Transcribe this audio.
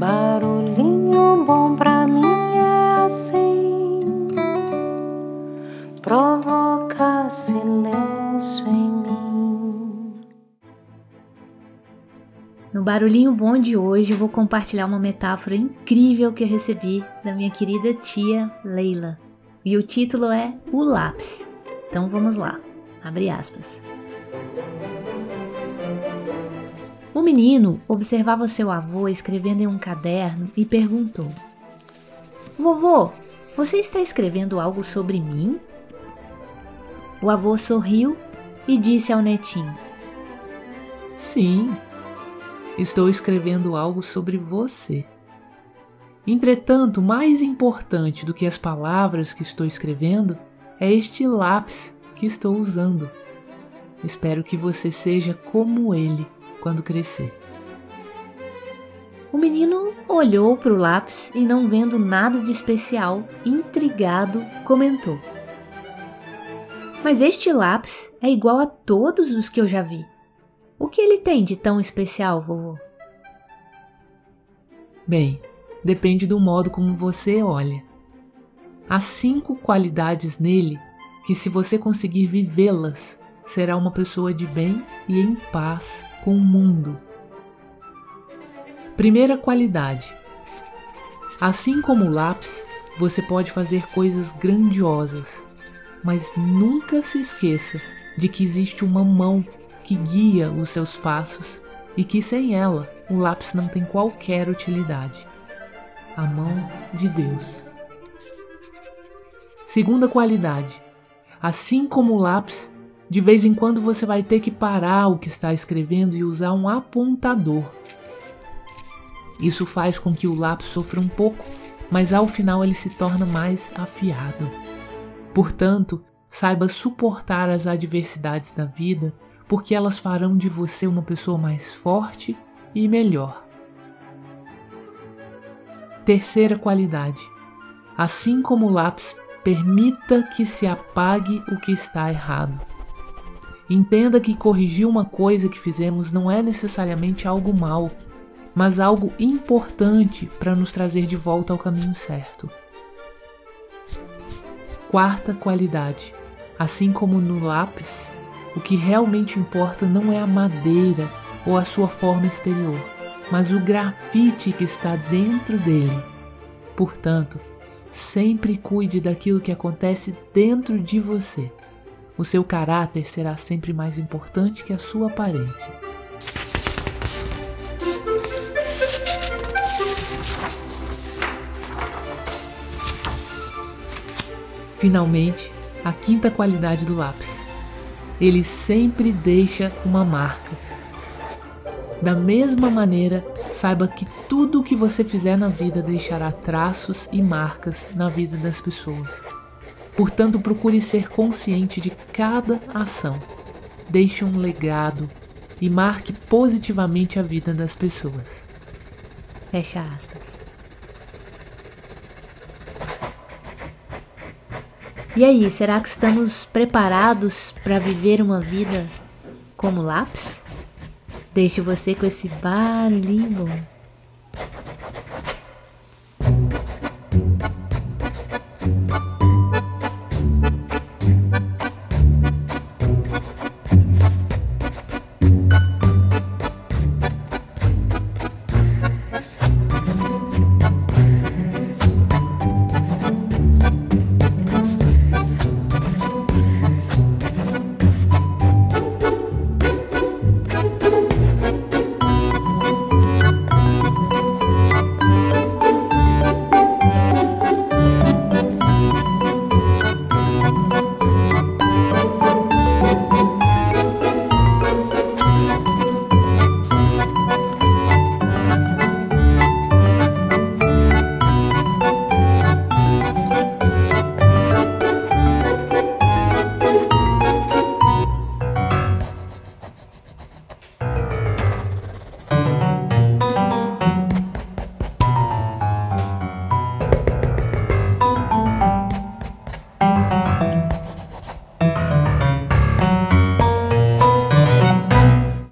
Barulhinho bom pra mim é assim, provoca silêncio em mim. No barulhinho bom de hoje, eu vou compartilhar uma metáfora incrível que eu recebi da minha querida tia Leila. E o título é O Lápis. Então vamos lá. Abre aspas. O menino observava seu avô escrevendo em um caderno e perguntou: Vovô, você está escrevendo algo sobre mim? O avô sorriu e disse ao netinho: Sim, estou escrevendo algo sobre você. Entretanto, mais importante do que as palavras que estou escrevendo é este lápis que estou usando. Espero que você seja como ele quando crescer. O menino olhou para o lápis e, não vendo nada de especial, intrigado, comentou: Mas este lápis é igual a todos os que eu já vi. O que ele tem de tão especial, vovô? Bem, depende do modo como você olha. Há cinco qualidades nele que, se você conseguir vivê-las, será uma pessoa de bem e em paz com o mundo. Primeira qualidade: assim como o lápis, você pode fazer coisas grandiosas, mas nunca se esqueça de que existe uma mão que guia os seus passos e que sem ela o lápis não tem qualquer utilidade a mão de Deus. Segunda qualidade: assim como o lápis, de vez em quando você vai ter que parar o que está escrevendo e usar um apontador. Isso faz com que o lápis sofra um pouco, mas ao final ele se torna mais afiado. Portanto, saiba suportar as adversidades da vida, porque elas farão de você uma pessoa mais forte e melhor. Terceira qualidade: assim como o lápis, permita que se apague o que está errado. Entenda que corrigir uma coisa que fizemos não é necessariamente algo mal, mas algo importante para nos trazer de volta ao caminho certo. Quarta qualidade: assim como no lápis, o que realmente importa não é a madeira ou a sua forma exterior, mas o grafite que está dentro dele. Portanto, sempre cuide daquilo que acontece dentro de você. O seu caráter será sempre mais importante que a sua aparência. Finalmente, a quinta qualidade do lápis. Ele sempre deixa uma marca. Da mesma maneira, saiba que tudo o que você fizer na vida deixará traços e marcas na vida das pessoas. Portanto, procure ser consciente de cada ação. Deixe um legado e marque positivamente a vida das pessoas. Fecha aspas. E aí, será que estamos preparados para viver uma vida como lápis? Deixo você com esse barulhinho bom.